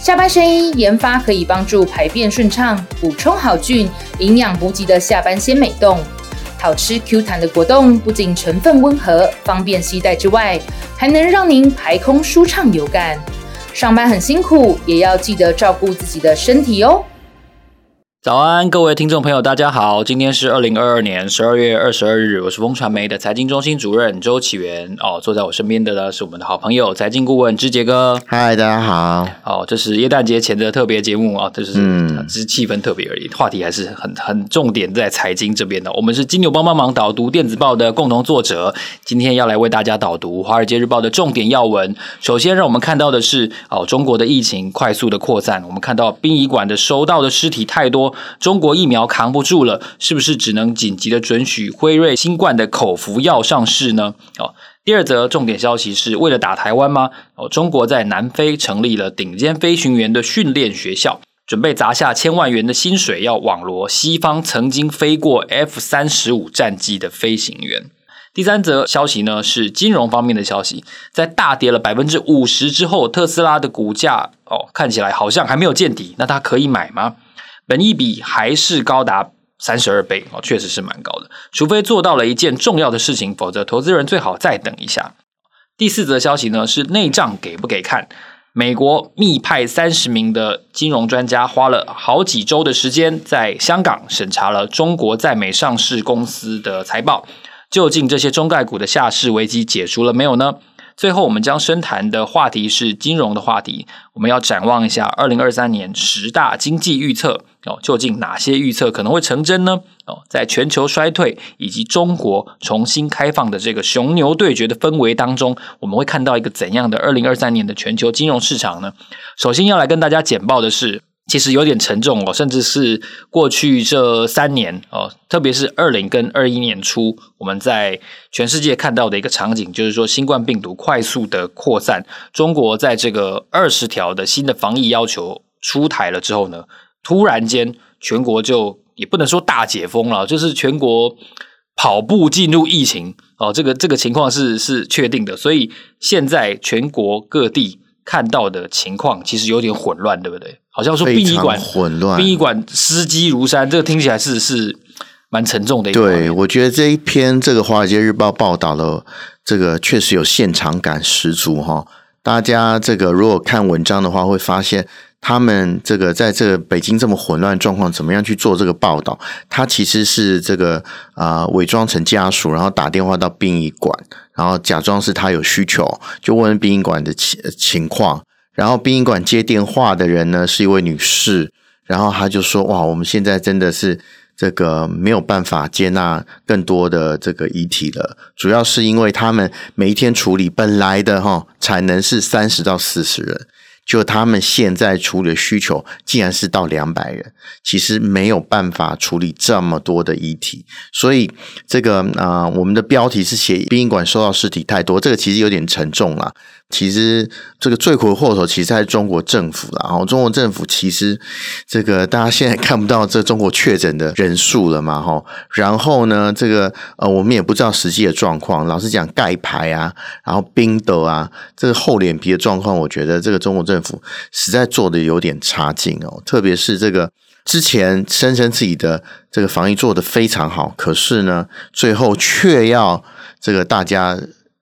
下班身衣研发可以帮助排便顺畅、补充好菌、营养补给的下班鲜美冻。好吃 Q 弹的果冻不仅成分温和、方便携带之外，还能让您排空舒畅有感。上班很辛苦，也要记得照顾自己的身体哦。早安，各位听众朋友，大家好。今天是二零二二年十二月二十二日，我是风传媒的财经中心主任周启源。哦，坐在我身边的呢是我们的好朋友财经顾问之杰哥。嗨，大家好。哦，这是耶诞节前的特别节目啊，这是嗯，只是气氛特别而已，话题还是很很重点在财经这边的。我们是金牛帮帮忙导读电子报的共同作者，今天要来为大家导读《华尔街日报》的重点要闻。首先，让我们看到的是哦，中国的疫情快速的扩散，我们看到殡仪馆的收到的尸体太多。中国疫苗扛不住了，是不是只能紧急的准许辉瑞新冠的口服药上市呢？哦，第二则重点消息是为了打台湾吗？哦，中国在南非成立了顶尖飞行员的训练学校，准备砸下千万元的薪水，要网罗西方曾经飞过 F 三十五战机的飞行员。第三则消息呢是金融方面的消息，在大跌了百分之五十之后，特斯拉的股价哦看起来好像还没有见底，那它可以买吗？本益比还是高达三十二倍哦，确实是蛮高的。除非做到了一件重要的事情，否则投资人最好再等一下。第四则消息呢是内账给不给看？美国密派三十名的金融专家，花了好几周的时间，在香港审查了中国在美上市公司的财报。究竟这些中概股的下市危机解除了没有呢？最后，我们将深谈的话题是金融的话题。我们要展望一下二零二三年十大经济预测哦，究竟哪些预测可能会成真呢？哦，在全球衰退以及中国重新开放的这个雄牛对决的氛围当中，我们会看到一个怎样的二零二三年的全球金融市场呢？首先要来跟大家简报的是。其实有点沉重哦，甚至是过去这三年哦，特别是二零跟二一年初，我们在全世界看到的一个场景，就是说新冠病毒快速的扩散。中国在这个二十条的新的防疫要求出台了之后呢，突然间全国就也不能说大解封了，就是全国跑步进入疫情哦，这个这个情况是是确定的。所以现在全国各地看到的情况其实有点混乱，对不对？好像说殡仪馆混乱，殡仪馆尸积如山，这个听起来是是蛮沉重的一。对，我觉得这一篇这个《华尔街日报》报道了这个确实有现场感十足哈。大家这个如果看文章的话，会发现他们这个在这个北京这么混乱状况，怎么样去做这个报道？他其实是这个啊伪装成家属，然后打电话到殡仪馆，然后假装是他有需求，就问殡仪馆的情情况。然后殡仪馆接电话的人呢，是一位女士，然后她就说：“哇，我们现在真的是这个没有办法接纳更多的这个遗体了，主要是因为他们每一天处理本来的哈产能是三十到四十人。”就他们现在处理的需求，竟然是到两百人，其实没有办法处理这么多的遗体，所以这个啊、我们的标题是写殡仪馆收到尸体太多，这个其实有点沉重了。其实这个罪魁祸首其实还是中国政府啦。然后中国政府其实这个大家现在看不到这中国确诊的人数了嘛？哈，然后呢，这个呃，我们也不知道实际的状况。老实讲，盖牌啊，然后冰斗啊，这个厚脸皮的状况，我觉得这个中国政府。政府实在做的有点差劲哦，特别是这个之前声称自己的这个防疫做得非常好，可是呢，最后却要这个大家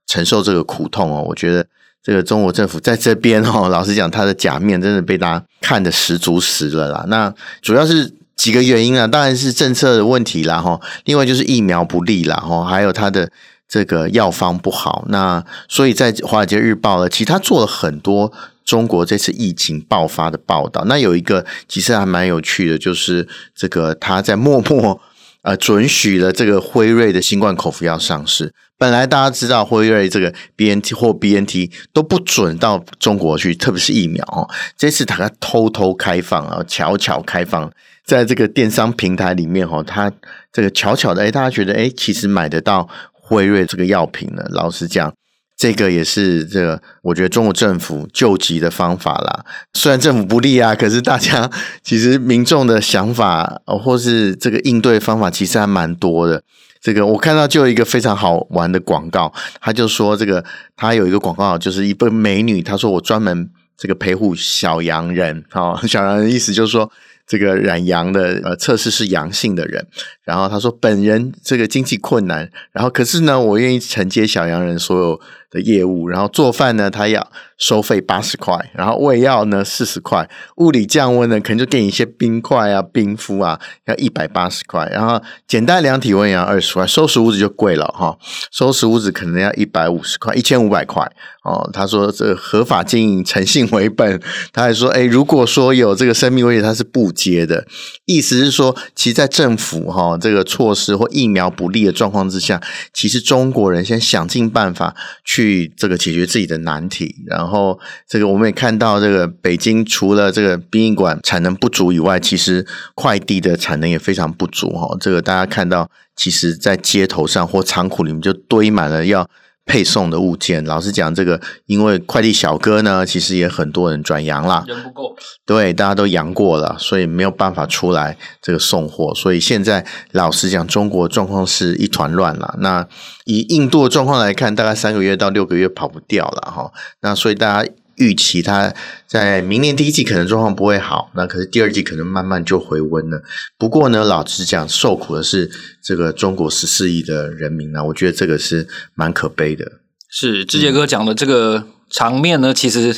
承受这个苦痛哦。我觉得这个中国政府在这边哦，老实讲，他的假面真的被大家看得十足十了啦。那主要是几个原因啊，当然是政策的问题啦哈，另外就是疫苗不利啦哈，还有他的这个药方不好。那所以在华尔街日报呢，其实他做了很多。中国这次疫情爆发的报道，那有一个其实还蛮有趣的，就是这个他在默默呃准许了这个辉瑞的新冠口服药上市。本来大家知道辉瑞这个 BNT 或 BNT 都不准到中国去，特别是疫苗哦。这次他偷偷开放啊，悄悄开放。在这个电商平台里面哈，它这个巧巧的诶，大家觉得诶，其实买得到辉瑞这个药品呢？老实讲。这个也是这个，我觉得中国政府救急的方法啦。虽然政府不利啊，可是大家其实民众的想法，或是这个应对方法，其实还蛮多的。这个我看到就有一个非常好玩的广告，他就说这个他有一个广告，就是一位美女，他说我专门这个陪护小阳人，哦，小阳人意思就是说。这个染阳的呃测试是阳性的人，然后他说本人这个经济困难，然后可是呢，我愿意承接小阳人所有的业务，然后做饭呢，他要收费八十块，然后喂药呢四十块，物理降温呢可能就给你一些冰块啊、冰敷啊，要一百八十块，然后简单量体温也要二十块，收拾屋子就贵了哈，收拾屋子可能要一百五十块，一千五百块。哦。他说这合法经营，诚信为本，他还说，哎，如果说有这个生命危险，他是不接的，意思是说，其实，在政府哈这个措施或疫苗不利的状况之下，其实中国人先想尽办法去去这个解决自己的难题。然后，这个我们也看到，这个北京除了这个殡仪馆产能不足以外，其实快递的产能也非常不足哈。这个大家看到，其实在街头上或仓库里面就堆满了要。配送的物件，老实讲，这个因为快递小哥呢，其实也很多人转阳了，人不够，对，大家都阳过了，所以没有办法出来这个送货，所以现在老实讲，中国状况是一团乱了。那以印度的状况来看，大概三个月到六个月跑不掉了哈。那所以大家。预期它在明年第一季可能状况不会好，那可是第二季可能慢慢就回温了。不过呢，老实讲，受苦的是这个中国十四亿的人民呢，我觉得这个是蛮可悲的。是志杰哥讲的这个场面呢，其实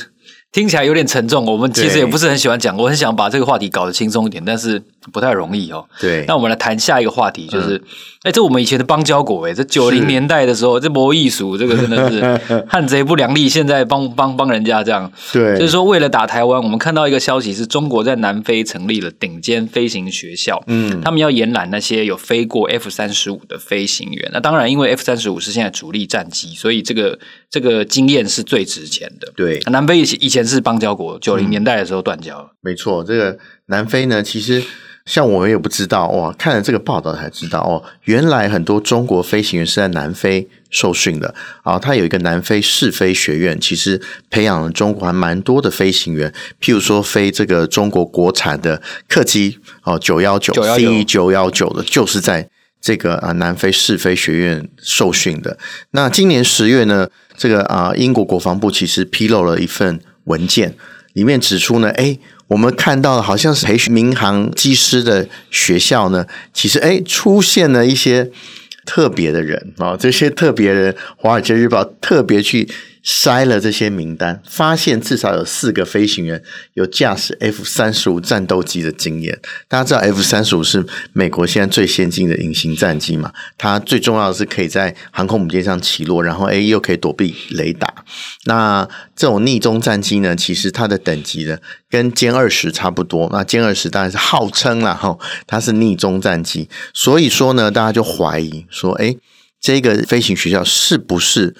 听起来有点沉重。我们其实也不是很喜欢讲，我很想把这个话题搞得轻松一点，但是不太容易哦。对，那我们来谈下一个话题，就是。嗯哎，这我们以前的邦交国哎，这九零年代的时候，这魔艺术，这个真的是 汉贼不两立。现在帮帮帮人家这样，对，就是说为了打台湾，我们看到一个消息是中国在南非成立了顶尖飞行学校，嗯，他们要延揽那些有飞过 F 三十五的飞行员。那当然，因为 F 三十五是现在主力战机，所以这个这个经验是最值钱的。对，南非以前以前是邦交国，九零年代的时候断交了。嗯，没错，这个南非呢，其实。像我们也不知道哇，看了这个报道才知道哦，原来很多中国飞行员是在南非受训的啊。他有一个南非试飞学院，其实培养了中国还蛮多的飞行员，譬如说飞这个中国国产的客机哦，九幺九 C 九幺九的，就是在这个啊南非试飞学院受训的。那今年十月呢，这个啊英国国防部其实披露了一份文件，里面指出呢，诶我们看到的好像是培训民航机师的学校呢，其实哎出现了一些特别的人啊，这些特别人，《华尔街日报》特别去。筛了这些名单，发现至少有四个飞行员有驾驶 F 三十五战斗机的经验。大家知道 F 三十五是美国现在最先进的隐形战机嘛？它最重要的是可以在航空母舰上起落，然后诶又可以躲避雷达。那这种匿踪战机呢，其实它的等级呢跟歼二十差不多。那歼二十当然是号称了哈，它是匿踪战机。所以说呢，大家就怀疑说，诶这个飞行学校是不是？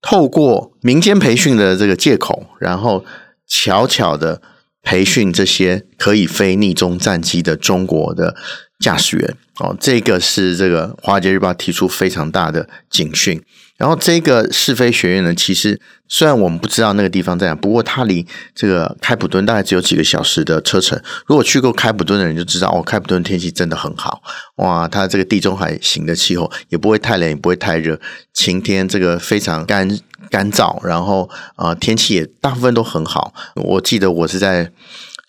透过民间培训的这个借口，然后悄悄的培训这些可以飞逆中战机的中国的驾驶员哦，这个是这个《华尔街日报》提出非常大的警讯。然后这个试飞学院呢，其实虽然我们不知道那个地方在哪，不过它离这个开普敦大概只有几个小时的车程。如果去过开普敦的人就知道，哦，开普敦天气真的很好，哇，它这个地中海型的气候也不会太冷，也不会太热，晴天，这个非常干干燥，然后啊、天气也大部分都很好。我记得我是在。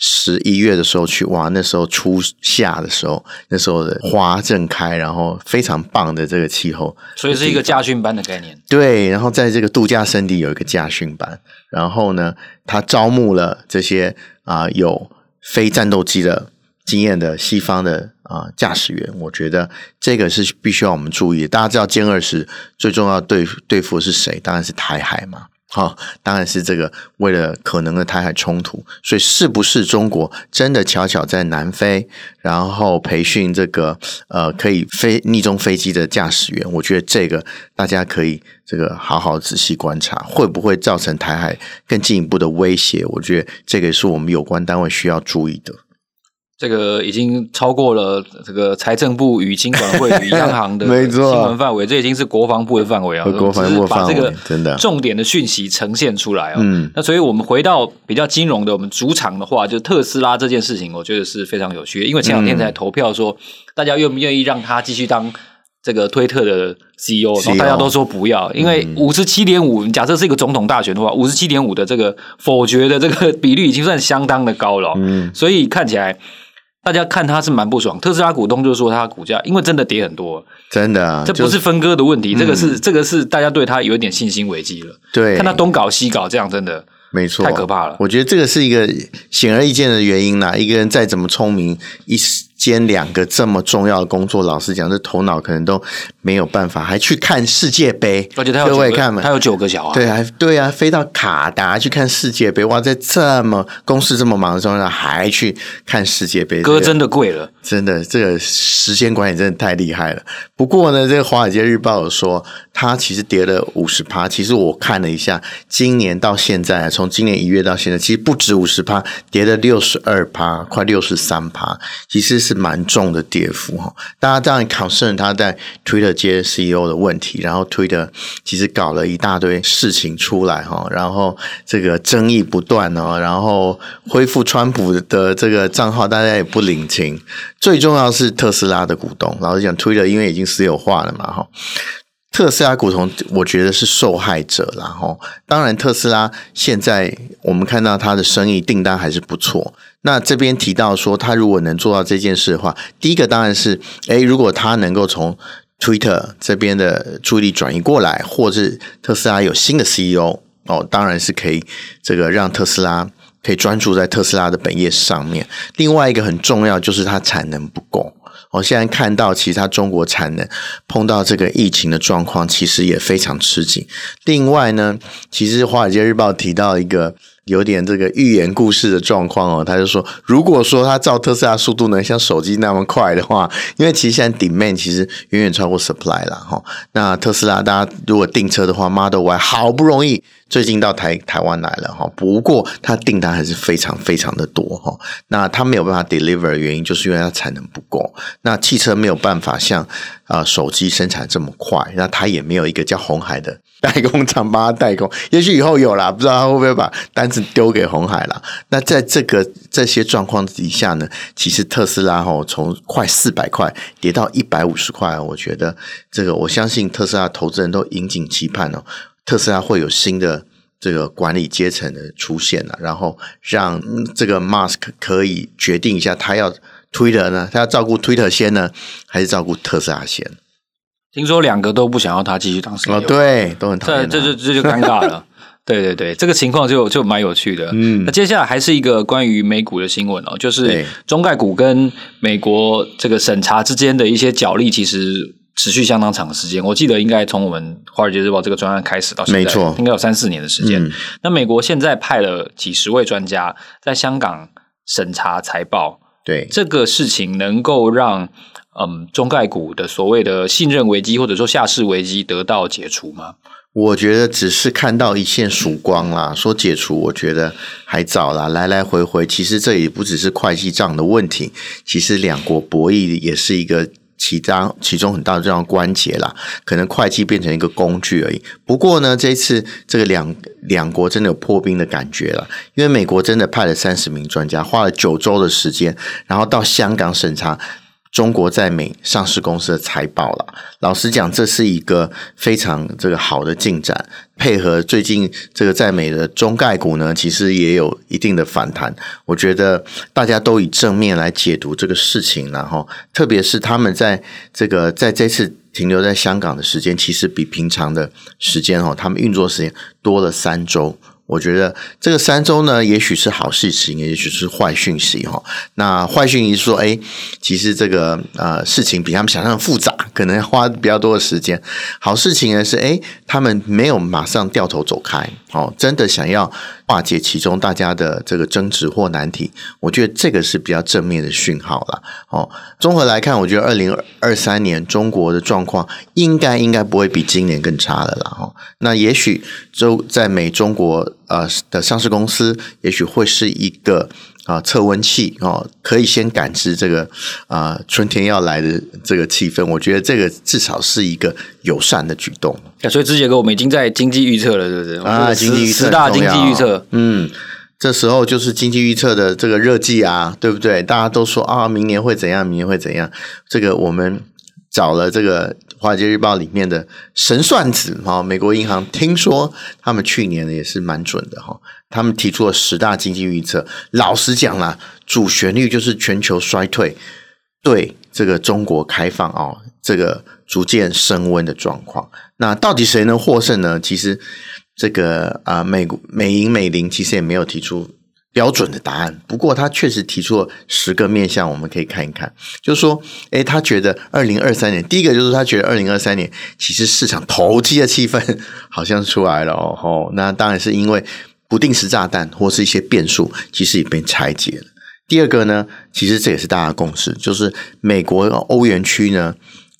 十一月的时候去，哇，那时候初夏的时候，那时候的花正开，然后非常棒的这个气候，所以是一个驾训班的概念。对，然后在这个度假胜地有一个驾训班，然后呢，他招募了这些啊、呃、有非战斗机的经验的西方的啊、呃、驾驶员。我觉得这个是必须要我们注意的。大家知道歼二十最重要对对付的是谁？当然是台海嘛。好、当然是这个为了可能的台海冲突，所以是不是中国真的悄悄在南非，然后培训这个呃可以飞逆中飞机的驾驶员？我觉得这个大家可以这个好好仔细观察，会不会造成台海更进一步的威胁？我觉得这个是我们有关单位需要注意的。这个已经超过了这个财政部与金管会与央行的 新闻范围，这已经是国防部的范围啊。国防部范围，把这个真的重点的讯息呈现出来啊。嗯，那所以我们回到比较金融的我们主场的话，就特斯拉这件事情，我觉得是非常有趣的，因为前两天才投票说，大家愿不愿意让他继续当。这个推特的 CEO，然后大家都说不要，因为五十七点五，假设是一个总统大选的话，五十七点五的这个否决的这个比率已经算相当的高了。嗯，所以看起来大家看他是蛮不爽。特斯拉股东就说他股价因为真的跌很多，真的啊，这不是分割的问题，这个是这个是大家对他有一点信心危机了。对，看他东搞西搞，这样真的没错，太可怕了。我觉得这个是一个显而易见的原因啦。一个人再怎么聪明，一兼两个这么重要的工作，老实讲，这头脑可能都没有办法，还去看世界杯。而且他有各位看嘛，他有九个小孩，对，还对啊，飞到卡达去看世界杯。哇，在这么公事这么忙的状态下，还去看世界杯，哥真的贵了，真的这个时间管理真的太厉害了。不过呢，这个《华尔街日报》有说，它其实跌了五十趴。其实我看了一下，今年到现在，从今年一月到现在，其实不止五十趴，跌了六十二趴，快六十三趴。其实。是蛮重的跌幅哈，大家当然考试他在 Twitter 接 CEO 的问题，然后 Twitter 其实搞了一大堆事情出来哈，然后这个争议不断哦，然后恢复川普的这个账号，大家也不领情。最重要是特斯拉的股东，老实讲，Twitter 因为已经私有化了嘛哈。特斯拉股东，我觉得是受害者，然后当然特斯拉现在我们看到它的生意订单还是不错。那这边提到说，他如果能做到这件事的话，第一个当然是，诶，如果他能够从 Twitter 这边的注意力转移过来，或是特斯拉有新的 CEO 哦，当然是可以这个让特斯拉可以专注在特斯拉的本业上面。另外一个很重要就是它产能不够。我现在看到其他中国产能碰到这个疫情的状况，其实也非常吃紧。另外呢，其实《华尔街日报》提到一个有点这个寓言故事的状况哦，他就说，如果说他造特斯拉速度能像手机那么快的话，因为其实现在 demand 其实远远超过 supply 了哈。那特斯拉大家如果订车的话，Model Y 好不容易。最近到台台湾来了哈，不过它订单还是非常非常的多哈。那它没有办法 deliver 的原因，就是因为它产能不够。那汽车没有办法像啊手机生产这么快，那它也没有一个叫红海的 代工厂帮他代工。也许以后有啦，不知道他会不会把单子丢给红海啦。那在这个这些状况底下呢，其实特斯拉哈从快四百块跌到一百五十块，我觉得这个我相信特斯拉投资人都引颈期盼哦。特斯拉会有新的这个管理阶层的出现了，然后让这个 Mask 可以决定一下，他要 Twitter 呢，他要照顾 Twitter 先呢，还是照顾特斯拉先？听说两个都不想要他继续当 CEO，哦，对，都很讨厌，这这就这就尴尬了。对对对，这个情况就就蛮有趣的。嗯，那接下来还是一个关于美股的新闻哦，就是中概股跟美国这个审查之间的一些角力，其实。持续相当长的时间，我记得应该从我们《华尔街日报》这个专案开始到现在，没错，应该有三四年的时间。嗯、那美国现在派了几十位专家在香港审查财报，对这个事情能够让嗯中概股的所谓的信任危机或者说下市危机得到解除吗？我觉得只是看到一线曙光啦，说解除，我觉得还早啦。来来回回，其实这也不只是会计账的问题，其实两国博弈也是一个。其中其中很大的这样关节啦，可能会计变成一个工具而已。不过呢，这一次这个两两国真的有破冰的感觉了，因为美国真的派了三十名专家，花了九周的时间，然后到香港审查。中国在美上市公司的财报了，老实讲，这是一个非常这个好的进展。配合最近这个在美的中概股呢，其实也有一定的反弹。我觉得大家都以正面来解读这个事情，然后特别是他们在这个在这次停留在香港的时间，其实比平常的时间哦，他们运作时间多了三周。我觉得这个三周呢，也许是好事情，也许是坏讯息哈。那坏讯息说，哎，其实这个呃事情比他们想象的复杂，可能花比较多的时间。好事情呢是，哎，他们没有马上掉头走开，哦，真的想要化解其中大家的这个争执或难题。我觉得这个是比较正面的讯号了。哦，综合来看，我觉得二零二三年中国的状况应该应该不会比今年更差了啦。哈，那也许就在美中国。呃的上市公司，也许会是一个啊测温器哦，可以先感知这个啊春天要来的这个气氛。我觉得这个至少是一个友善的举动。所以志杰哥我们已经在经济预测了，对不对？啊，经济预测，十大经济预测，嗯。这时候就是经济预测的这个热季啊，对不对？大家都说啊，明年会怎样？明年会怎样？这个我们找了这个《华尔街日报》里面的神算子哈，美国银行听说他们去年也是蛮准的哈，他们提出了十大经济预测。老实讲啦，主旋律就是全球衰退，对这个中国开放哦，这个逐渐升温的状况。那到底谁能获胜呢？其实。这个啊，美美银美林其实也没有提出标准的答案，不过他确实提出了十个面向，我们可以看一看。就是说，诶，他觉得二零二三年，第一个就是他觉得二零二三年其实市场投机的气氛 好像出来了哦。那当然是因为不定时炸弹或是一些变数，其实也被拆解了。第二个呢，其实这也是大家共识，就是美国欧元区呢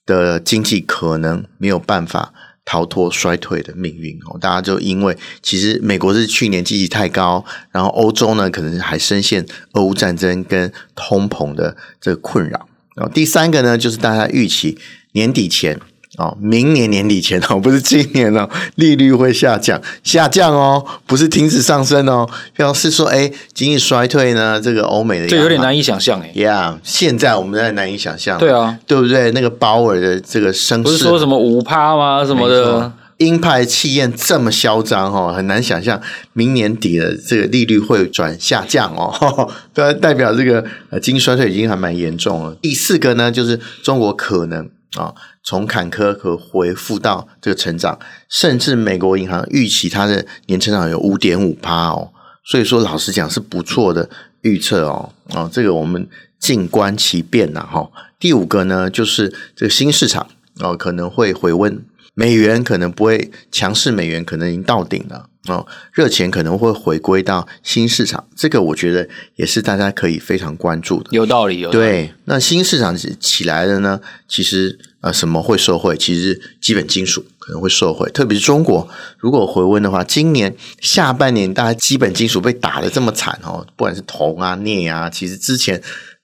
的经济可能没有办法。逃脱衰退的命运哦，大家就因为其实美国是去年积极太高，然后欧洲呢可能还深陷俄乌战争跟通膨的这个困扰。然后第三个呢，就是大家预期年底前。哦，明年年底前哦，不是今年哦，利率会下降，下降哦，不是停止上升哦，表示说，哎，经济衰退呢，这个欧美的这有点难以想象哎，Yeah，现在我们在难以想象，对啊，对不对？那个鲍尔的这个声势，不是说什么五趴吗？什么的，鹰派气焰这么嚣张哦，很难想象明年底的这个利率会转下降哦，对，代表这个呃经济衰退已经还蛮严重了。第四个呢，就是中国可能。啊，从坎坷和恢复到这个成长，甚至美国银行预期它的年成长有五点五趴哦，所以说老实讲是不错的预测哦。哦，这个我们静观其变呐哈。第五个呢，就是这个新市场哦可能会回温，美元可能不会强势，美元可能已经到顶了。哦，热钱可能会回归到新市场，这个我觉得也是大家可以非常关注的。有道理，有道理。对，那新市场起来的呢？其实呃，什么会受惠？其实基本金属可能会受惠，特别是中国如果回温的话，今年下半年大家基本金属被打的这么惨哦，不管是铜啊、镍啊，其实之前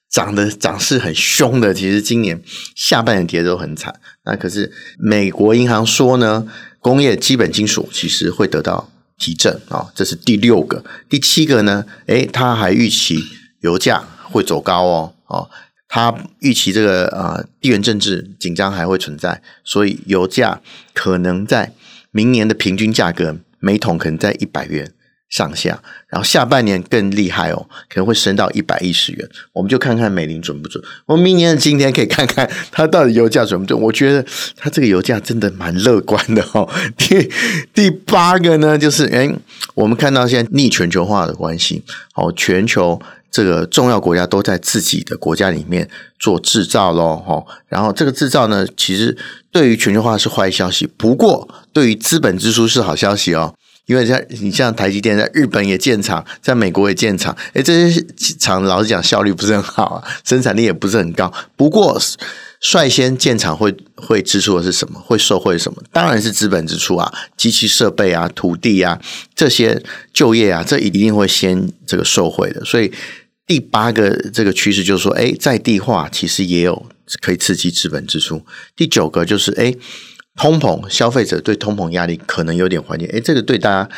涨的涨势很凶的，其实今年下半年跌都很惨。那可是美国银行说呢，工业基本金属其实会得到。提振啊、这是第六个，第七个呢？诶，他还预期油价会走高哦，哦，他预期这个呃地缘政治紧张还会存在，所以油价可能在明年的平均价格每桶可能在一百元。上下，然后下半年更厉害哦，可能会升到一百一十元。我们就看看美林准不准。我们明年的今天可以看看它到底油价准不准。我觉得它这个油价真的蛮乐观的哦。第第八个呢，就是诶，我们看到现在逆全球化的关系，哦，全球这个重要国家都在自己的国家里面做制造咯。哦，然后这个制造呢，其实对于全球化是坏消息，不过对于资本支出是好消息哦。因为像你像台积电在日本也建厂，在美国也建厂，诶，这些厂老实讲效率不是很好啊，生产力也不是很高。不过率先建厂会会支出的是什么？会受惠什么？当然是资本支出啊，机器设备啊，土地啊，这些就业啊，这一定会先这个受惠的。所以第八个这个趋势就是说，诶，在地化其实也有可以刺激资本支出。第九个就是诶。通膨，消费者对通膨压力可能有点缓解，诶，这个对大家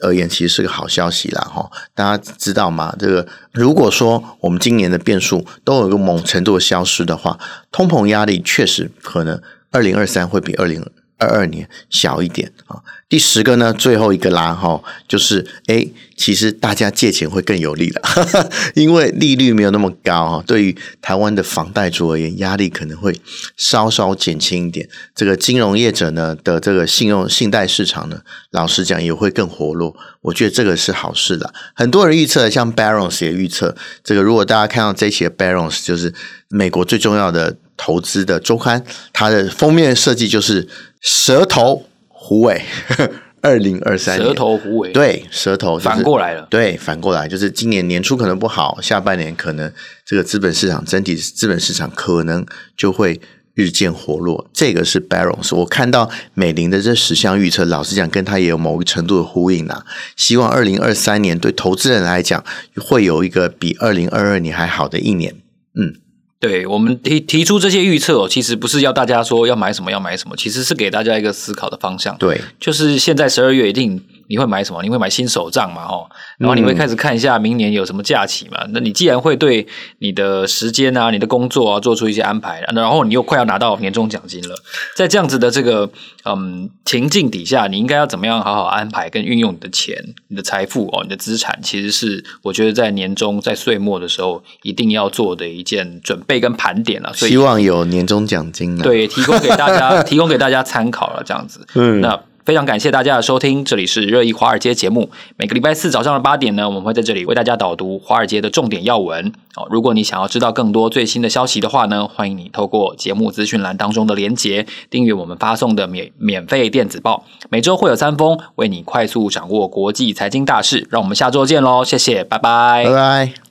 而言其实是个好消息啦，哈！大家知道吗？这个如果说我们今年的变数都有一个某程度的消失的话，通膨压力确实可能二零二三会比二零二二年小一点啊。第十个呢，最后一个啦哈，就是诶，其实大家借钱会更有利了，因为利率没有那么高哈。对于台湾的房贷族而言，压力可能会稍稍减轻一点。这个金融业者呢的这个信用信贷市场呢，老实讲也会更活络。我觉得这个是好事啦。很多人预测，像 Barons 也预测，这个如果大家看到这些 Barons，就是美国最重要的投资的周刊，它的封面设计就是蛇头。虎尾，二零二三年，蛇头虎尾，对，蛇头、就是、反过来了，对，反过来就是今年年初可能不好，下半年可能这个资本市场整体资本市场可能就会日渐活络。这个是 Barron's，我看到美林的这十项预测，老实讲，跟他也有某个程度的呼应啊。希望二零二三年对投资人来讲，会有一个比二零二二年还好的一年。嗯，对，我们提提出这些预测哦，其实不是要大家说要买什么要买什么，其实是给大家一个思考的方向。对，就是现在十二月一定。你会买什么？你会买新手账嘛？吼，然后你会开始看一下明年有什么假期嘛？嗯、那你既然会对你的时间啊、你的工作啊做出一些安排，然后你又快要拿到年终奖金了，在这样子的这个嗯情境底下，你应该要怎么样好好安排跟运用你的钱、你的财富哦、你的资产？其实是我觉得在年终、在岁末的时候一定要做的一件准备跟盘点了。所以希望有年终奖金啊，对，提供给大家，提供给大家参考了，这样子。嗯，那。非常感谢大家的收听，这里是热议华尔街节目。每个礼拜四早上的八点呢，我们会在这里为大家导读华尔街的重点要闻。哦，如果你想要知道更多最新的消息的话呢，欢迎你透过节目资讯栏当中的连结，订阅我们发送的免免费电子报。每周会有三封，为你快速掌握国际财经大事。让我们下周见喽，谢谢，拜拜，拜拜。